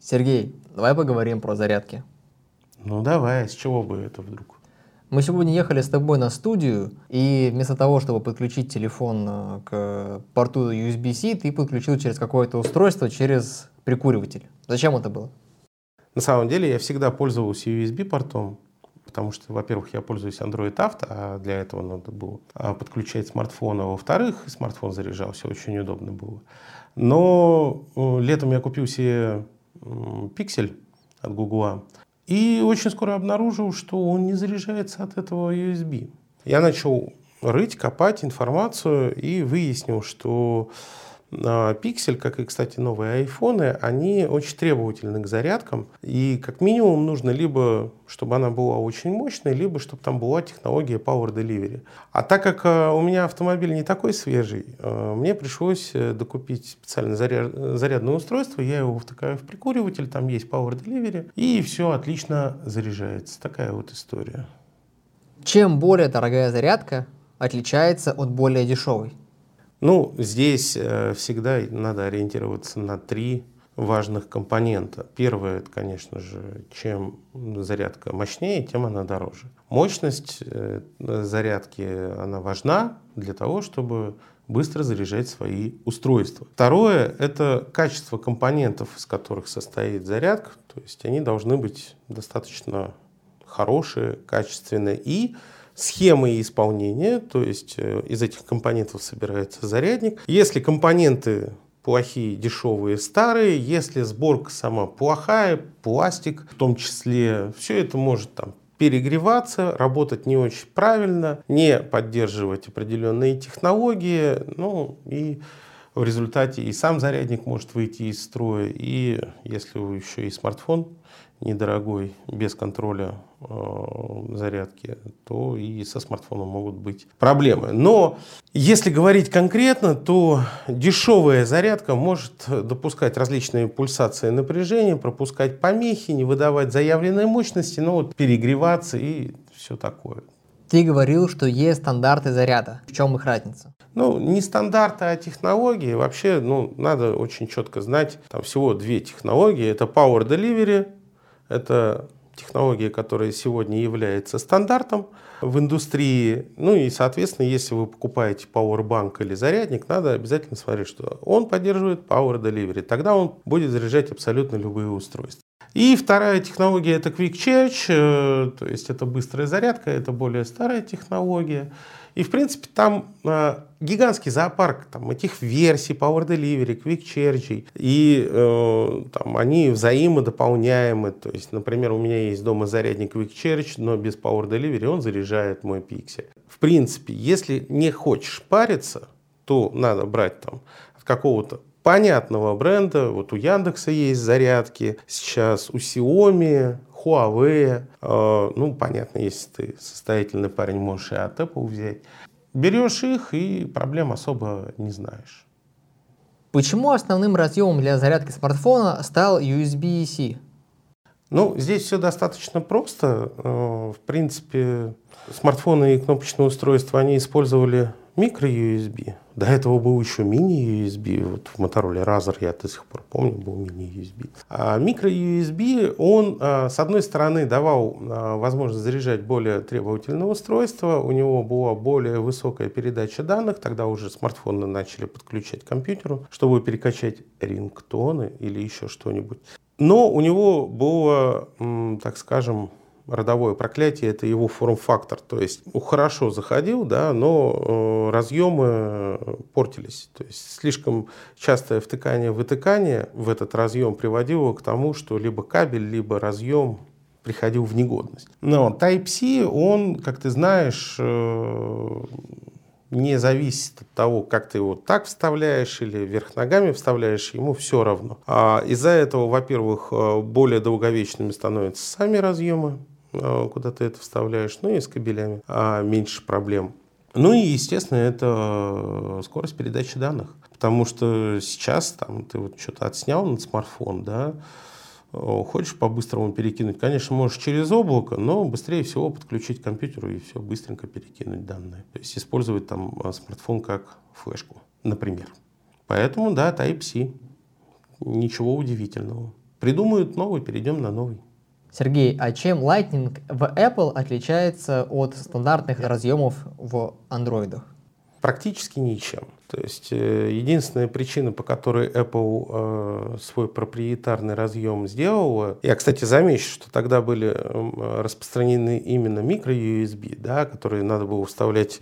Сергей, давай поговорим про зарядки. Ну давай, с чего бы это вдруг? Мы сегодня ехали с тобой на студию, и вместо того, чтобы подключить телефон э, к порту USB-C, ты подключил через какое-то устройство, через прикуриватель. Зачем это было? На самом деле я всегда пользовался USB-портом, потому что, во-первых, я пользуюсь Android Auto, а для этого надо было а, подключать смартфон, а во-вторых, смартфон заряжался, очень удобно было. Но э, летом я купил себе Pixel от Google, и очень скоро обнаружил, что он не заряжается от этого USB. Я начал рыть, копать информацию и выяснил, что Pixel, как и, кстати, новые айфоны, они очень требовательны к зарядкам. И как минимум нужно либо, чтобы она была очень мощной, либо чтобы там была технология Power Delivery. А так как э, у меня автомобиль не такой свежий, э, мне пришлось э, докупить специальное заряд, зарядное устройство. Я его втыкаю в прикуриватель, там есть Power Delivery, и все отлично заряжается. Такая вот история. Чем более дорогая зарядка отличается от более дешевой? Ну, здесь э, всегда надо ориентироваться на три важных компонента. Первое, это, конечно же, чем зарядка мощнее, тем она дороже. Мощность э, зарядки, она важна для того, чтобы быстро заряжать свои устройства. Второе – это качество компонентов, из которых состоит зарядка. То есть они должны быть достаточно хорошие, качественные и схемы исполнения, то есть э, из этих компонентов собирается зарядник. Если компоненты плохие, дешевые, старые, если сборка сама плохая, пластик в том числе, все это может там перегреваться, работать не очень правильно, не поддерживать определенные технологии, ну и в результате и сам зарядник может выйти из строя, и если вы еще и смартфон недорогой, без контроля э, зарядки, то и со смартфоном могут быть проблемы. Но если говорить конкретно, то дешевая зарядка может допускать различные пульсации напряжения, пропускать помехи, не выдавать заявленной мощности, но вот перегреваться и все такое. Ты говорил, что есть стандарты заряда. В чем их разница? Ну, не стандарты, а технологии. Вообще, ну, надо очень четко знать, там всего две технологии. Это Power Delivery, это технология, которая сегодня является стандартом в индустрии. Ну и, соответственно, если вы покупаете Powerbank или зарядник, надо обязательно смотреть, что он поддерживает Power Delivery. Тогда он будет заряжать абсолютно любые устройства. И вторая технология это Quick Charge, э, то есть это быстрая зарядка, это более старая технология. И, в принципе, там э, гигантский зоопарк там, этих версий, Power Delivery, Quick Charge. И э, там, они взаимодополняемы. То есть, например, у меня есть дома зарядник Quick Charge, но без Power Delivery он заряжает мой пиксель. В принципе, если не хочешь париться, то надо брать там от какого-то понятного бренда. Вот у Яндекса есть зарядки, сейчас у Xiaomi, Huawei. Э, ну, понятно, если ты состоятельный парень, можешь и от Apple взять. Берешь их и проблем особо не знаешь. Почему основным разъемом для зарядки смартфона стал USB-C? Ну, здесь все достаточно просто. Э, в принципе, смартфоны и кнопочные устройства, они использовали микро-USB. До этого был еще мини-USB. Вот в Motorola Razr я до сих пор помню, был мини-USB. А микро-USB, он, а, с одной стороны, давал а, возможность заряжать более требовательное устройство. У него была более высокая передача данных. Тогда уже смартфоны начали подключать к компьютеру, чтобы перекачать рингтоны или еще что-нибудь. Но у него было, так скажем, родовое проклятие – это его форм-фактор. То есть хорошо заходил, да, но э, разъемы портились. То есть слишком частое втыкание-вытыкание в этот разъем приводило к тому, что либо кабель, либо разъем приходил в негодность. Но Type-C, он, как ты знаешь, э, не зависит от того, как ты его так вставляешь или вверх ногами вставляешь, ему все равно. А из-за этого, во-первых, э, более долговечными становятся сами разъемы, Э, куда ты это вставляешь, ну и с кабелями а меньше проблем. Ну и, естественно, это скорость передачи данных. Потому что сейчас там, ты вот что-то отснял на смартфон, да, э, хочешь по-быстрому перекинуть, конечно, можешь через облако, но быстрее всего подключить к компьютеру и все быстренько перекинуть данные. То есть использовать там э, смартфон как флешку, например. Поэтому, да, Type-C. Ничего удивительного. Придумают новый, перейдем на новый. Сергей, а чем Lightning в Apple отличается от стандартных разъемов в андроидах? Практически ничем. То есть э, единственная причина, по которой Apple э, свой проприетарный разъем сделала, я, кстати, замечу, что тогда были э, распространены именно микро-USB, да, которые надо было вставлять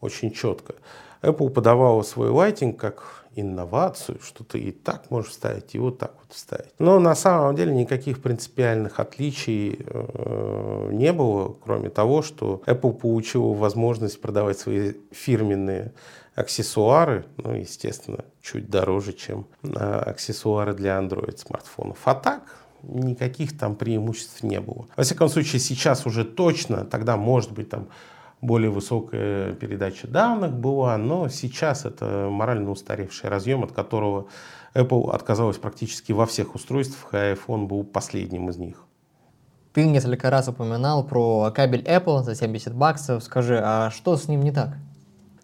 очень четко. Apple подавала свой Lighting как инновацию, что ты и так можешь вставить, и вот так вот вставить. Но на самом деле никаких принципиальных отличий э, не было, кроме того, что Apple получила возможность продавать свои фирменные аксессуары, ну, естественно, чуть дороже, чем э, аксессуары для Android смартфонов. А так, никаких там преимуществ не было. Во всяком случае, сейчас уже точно, тогда, может быть, там более высокая передача данных была, но сейчас это морально устаревший разъем, от которого Apple отказалась практически во всех устройствах, а iPhone был последним из них. Ты несколько раз упоминал про кабель Apple за 70 баксов. Скажи, а что с ним не так?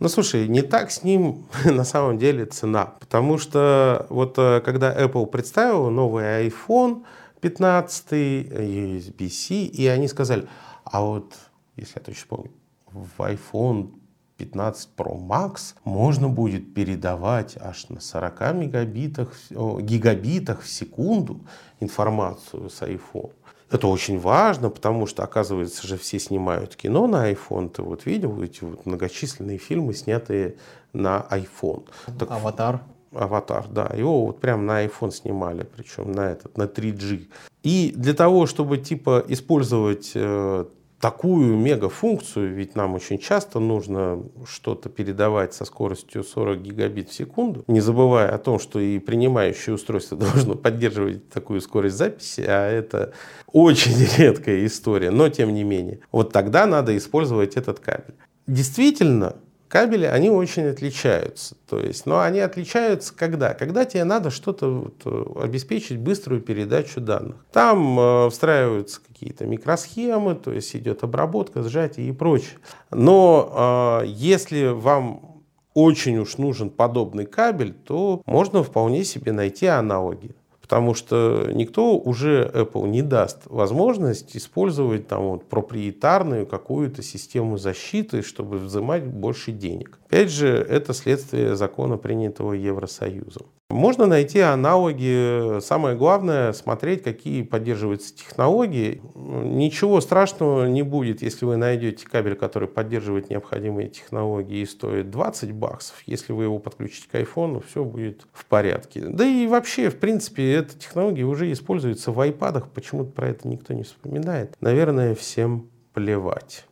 Ну, слушай, не так с ним на самом деле цена. Потому что вот э, когда Apple представила новый iPhone 15, USB-C, и они сказали, а вот, если я точно помню, в iPhone 15 Pro Max можно будет передавать аж на 40 мегабитах, гигабитах в секунду информацию с iPhone. Это очень важно, потому что, оказывается же, все снимают кино на iPhone. Ты вот видел эти вот многочисленные фильмы, снятые на iPhone. Так, Аватар. Аватар, да. Его вот прям на iPhone снимали, причем на этот, на 3G. И для того, чтобы типа использовать э, такую мегафункцию, ведь нам очень часто нужно что-то передавать со скоростью 40 гигабит в секунду, не забывая о том, что и принимающее устройство должно поддерживать такую скорость записи, а это очень редкая история, но тем не менее. Вот тогда надо использовать этот кабель. Действительно, кабели, они очень отличаются. То есть, но они отличаются когда? Когда тебе надо что-то вот, э, обеспечить быструю передачу данных. Там э, встраиваются какие-то микросхемы, то есть идет обработка, сжатие и прочее. Но э, если вам очень уж нужен подобный кабель, то можно вполне себе найти аналоги. Потому что никто уже Apple не даст возможность использовать там вот проприетарную какую-то систему защиты, чтобы взимать больше денег. Опять же, это следствие закона, принятого Евросоюзом. Можно найти аналоги. Самое главное смотреть, какие поддерживаются технологии. Ничего страшного не будет, если вы найдете кабель, который поддерживает необходимые технологии и стоит 20 баксов. Если вы его подключите к iPhone, все будет в порядке. Да и вообще, в принципе, эта технология уже используется в iPad. Почему-то про это никто не вспоминает. Наверное, всем плевать.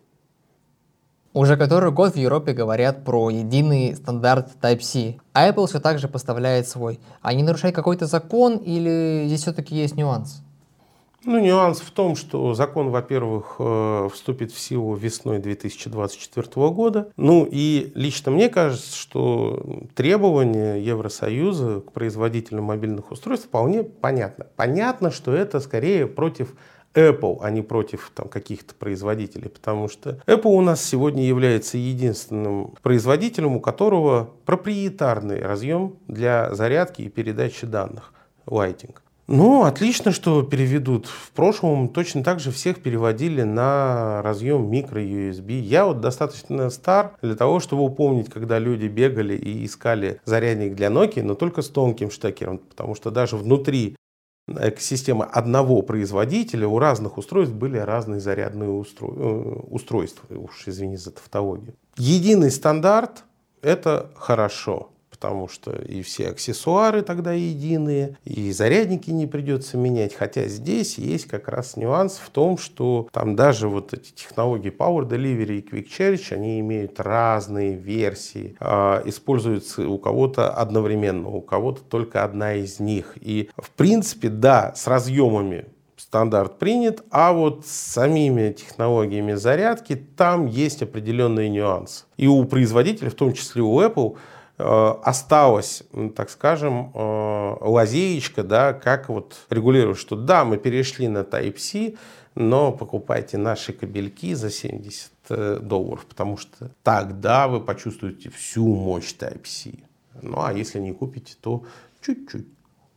Уже который год в Европе говорят про единый стандарт Type-C. А Apple все так же поставляет свой. А не нарушает какой-то закон или здесь все-таки есть нюанс? Ну, нюанс в том, что закон, во-первых, э, вступит в силу весной 2024 года. Ну и лично мне кажется, что требования Евросоюза к производителям мобильных устройств вполне понятно. Понятно, что это скорее против Apple, а не против там, каких-то производителей, потому что Apple у нас сегодня является единственным производителем, у которого проприетарный разъем для зарядки и передачи данных Lighting. Ну, отлично, что переведут. В прошлом точно так же всех переводили на разъем микро-USB. Я вот достаточно стар для того, чтобы упомнить, когда люди бегали и искали зарядник для Nokia, но только с тонким штекером, потому что даже внутри экосистемы одного производителя у разных устройств были разные зарядные устро... Э, устройства. Уж извини за тавтологию. Единый стандарт – это хорошо потому что и все аксессуары тогда единые, и зарядники не придется менять. Хотя здесь есть как раз нюанс в том, что там даже вот эти технологии Power Delivery и Quick Charge, они имеют разные версии, э, используются у кого-то одновременно, у кого-то только одна из них. И в принципе, да, с разъемами стандарт принят, а вот с самими технологиями зарядки там есть определенные нюансы. И у производителя, в том числе у Apple, осталась, так скажем, э, лазеечка, да, как вот регулировать, что да, мы перешли на Type-C, но покупайте наши кабельки за 70 э, долларов, потому что тогда вы почувствуете всю мощь Type-C. Ну а если не купите, то чуть-чуть.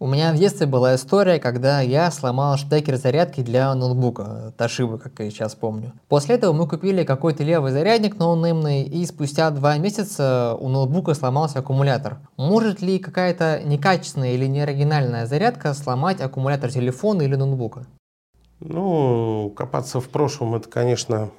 У меня в детстве была история, когда я сломал штекер зарядки для ноутбука, Toshiba, как я сейчас помню. После этого мы купили какой-то левый зарядник ноунеймный, и спустя два месяца у ноутбука сломался аккумулятор. Может ли какая-то некачественная или неоригинальная зарядка сломать аккумулятор телефона или ноутбука? Ну, копаться в прошлом, это, конечно,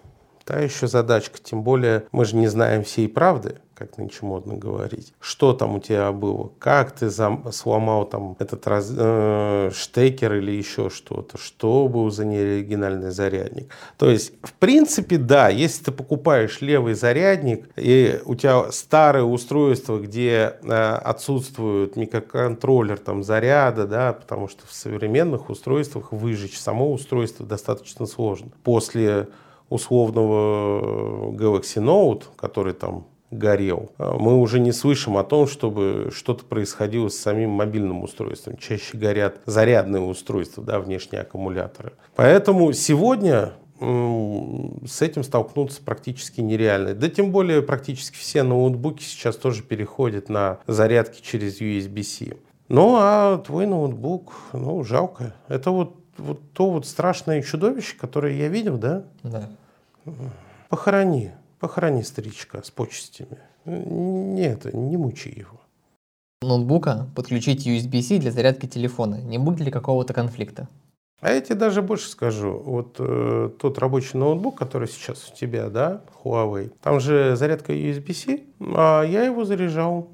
та еще задачка. Тем более мы же не знаем всей правды как нынче модно говорить. Что там у тебя было? Как ты зам, сломал там этот раз, э, штекер или еще что-то? Что был за неоригинальный зарядник? То есть, в принципе, да, если ты покупаешь левый зарядник, и у тебя старое устройство, где э, отсутствует микроконтроллер там заряда, да, потому что в современных устройствах выжечь само устройство достаточно сложно. После условного Galaxy Note, который там горел. А мы уже не слышим о том, чтобы что-то происходило с самим мобильным устройством. Чаще горят зарядные устройства, да, внешние аккумуляторы. Поэтому сегодня с этим столкнуться практически нереально. Да тем более практически все ноутбуки сейчас тоже переходят на зарядки через USB-C. Ну а твой ноутбук, ну жалко. Это вот, вот то вот страшное чудовище, которое я видел, да? Да. Похорони. Похорони старичка с почестями. Нет, не мучи его. Ноутбука подключить USB-C для зарядки телефона. Не будет ли какого-то конфликта? А я тебе даже больше скажу. Вот э, тот рабочий ноутбук, который сейчас у тебя, да, Huawei, там же зарядка USB-C, а я его заряжал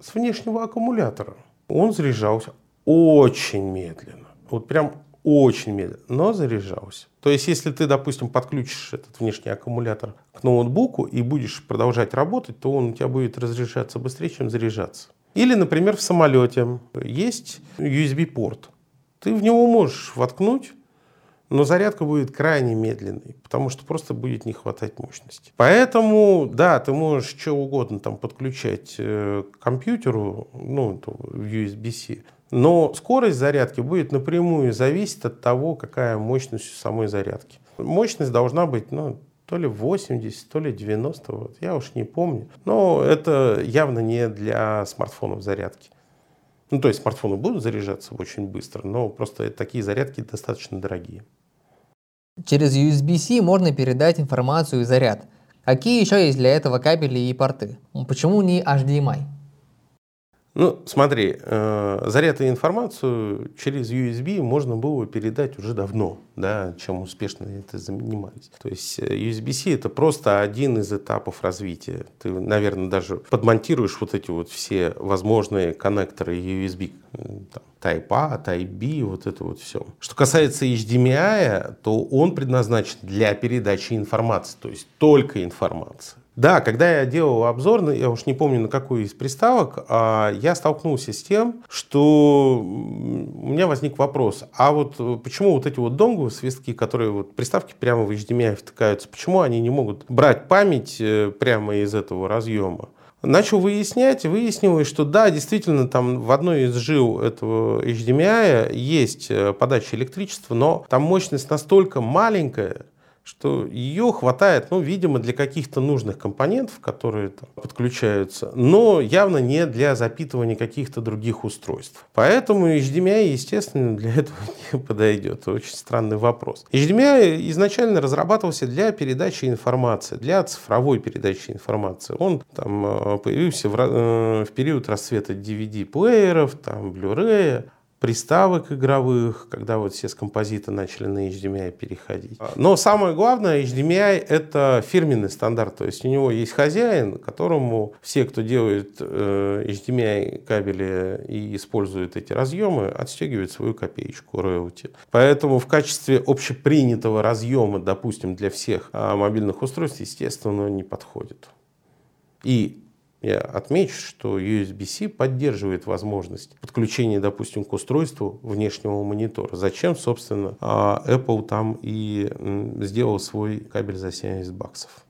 с внешнего аккумулятора. Он заряжался очень медленно. Вот прям очень медленно, но заряжался. То есть, если ты, допустим, подключишь этот внешний аккумулятор к ноутбуку и будешь продолжать работать, то он у тебя будет разряжаться быстрее, чем заряжаться. Или, например, в самолете есть USB-порт. Ты в него можешь воткнуть, но зарядка будет крайне медленной, потому что просто будет не хватать мощности. Поэтому, да, ты можешь что угодно там подключать э, к компьютеру, ну, в USB-C, но скорость зарядки будет напрямую зависеть от того, какая мощность самой зарядки. Мощность должна быть ну, то ли 80, то ли 90, вот, я уж не помню. Но это явно не для смартфонов зарядки. Ну, то есть смартфоны будут заряжаться очень быстро, но просто такие зарядки достаточно дорогие. Через USB-C можно передать информацию и заряд. Какие еще есть для этого кабели и порты? Почему не HDMI? Ну, смотри, э, заряд информацию через USB можно было передать уже давно, да, чем успешно это занимались. То есть э, USB-C это просто один из этапов развития. Ты, наверное, даже подмонтируешь вот эти вот все возможные коннекторы USB, э, там, Type A, Type B, вот это вот все. Что касается HDMI, то он предназначен для передачи информации, то есть только информации. Да, когда я делал обзор, я уж не помню на какую из приставок, а, я столкнулся с тем, что у меня возник вопрос, а вот э, почему вот эти вот донгу свистки, которые вот приставки прямо в HDMI втыкаются, почему они не могут брать память э, прямо из этого разъема? Начал выяснять, выяснилось, что да, действительно, там в одной из жил этого HDMI есть э, подача электричества, но там мощность настолько маленькая, что ее хватает, ну, видимо, для каких-то нужных компонентов, которые там подключаются, но явно не для запитывания каких-то других устройств. Поэтому HDMI, естественно, для этого не подойдет. Очень странный вопрос. HDMI изначально разрабатывался для передачи информации, для цифровой передачи информации. Он там э, появился в, э, в период расцвета DVD-плееров, там, Blu-ray, приставок игровых, когда вот все с композита начали на HDMI переходить. Но самое главное, HDMI это фирменный стандарт, то есть у него есть хозяин, которому все, кто делает э, HDMI кабели и использует эти разъемы, отстегивают свою копеечку роялти. Поэтому в качестве общепринятого разъема, допустим, для всех а, мобильных устройств, естественно, не подходит. И я отмечу, что USB-C поддерживает возможность подключения, допустим, к устройству внешнего монитора. Зачем, собственно, а, Apple там и сделал свой кабель за 70 баксов.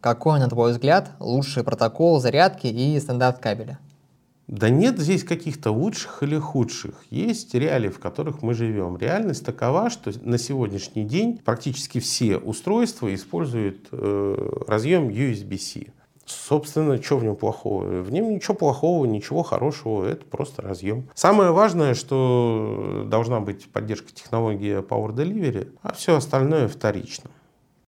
Какой, на твой взгляд, лучший протокол зарядки и стандарт кабеля? Да нет здесь каких-то лучших или худших. Есть реалии, в которых мы живем. Реальность такова, что на сегодняшний день практически все устройства используют э, разъем USB-C. Собственно, что в нем плохого? В нем ничего плохого, ничего хорошего, это просто разъем. Самое важное, что должна быть поддержка технологии Power Delivery, а все остальное вторично.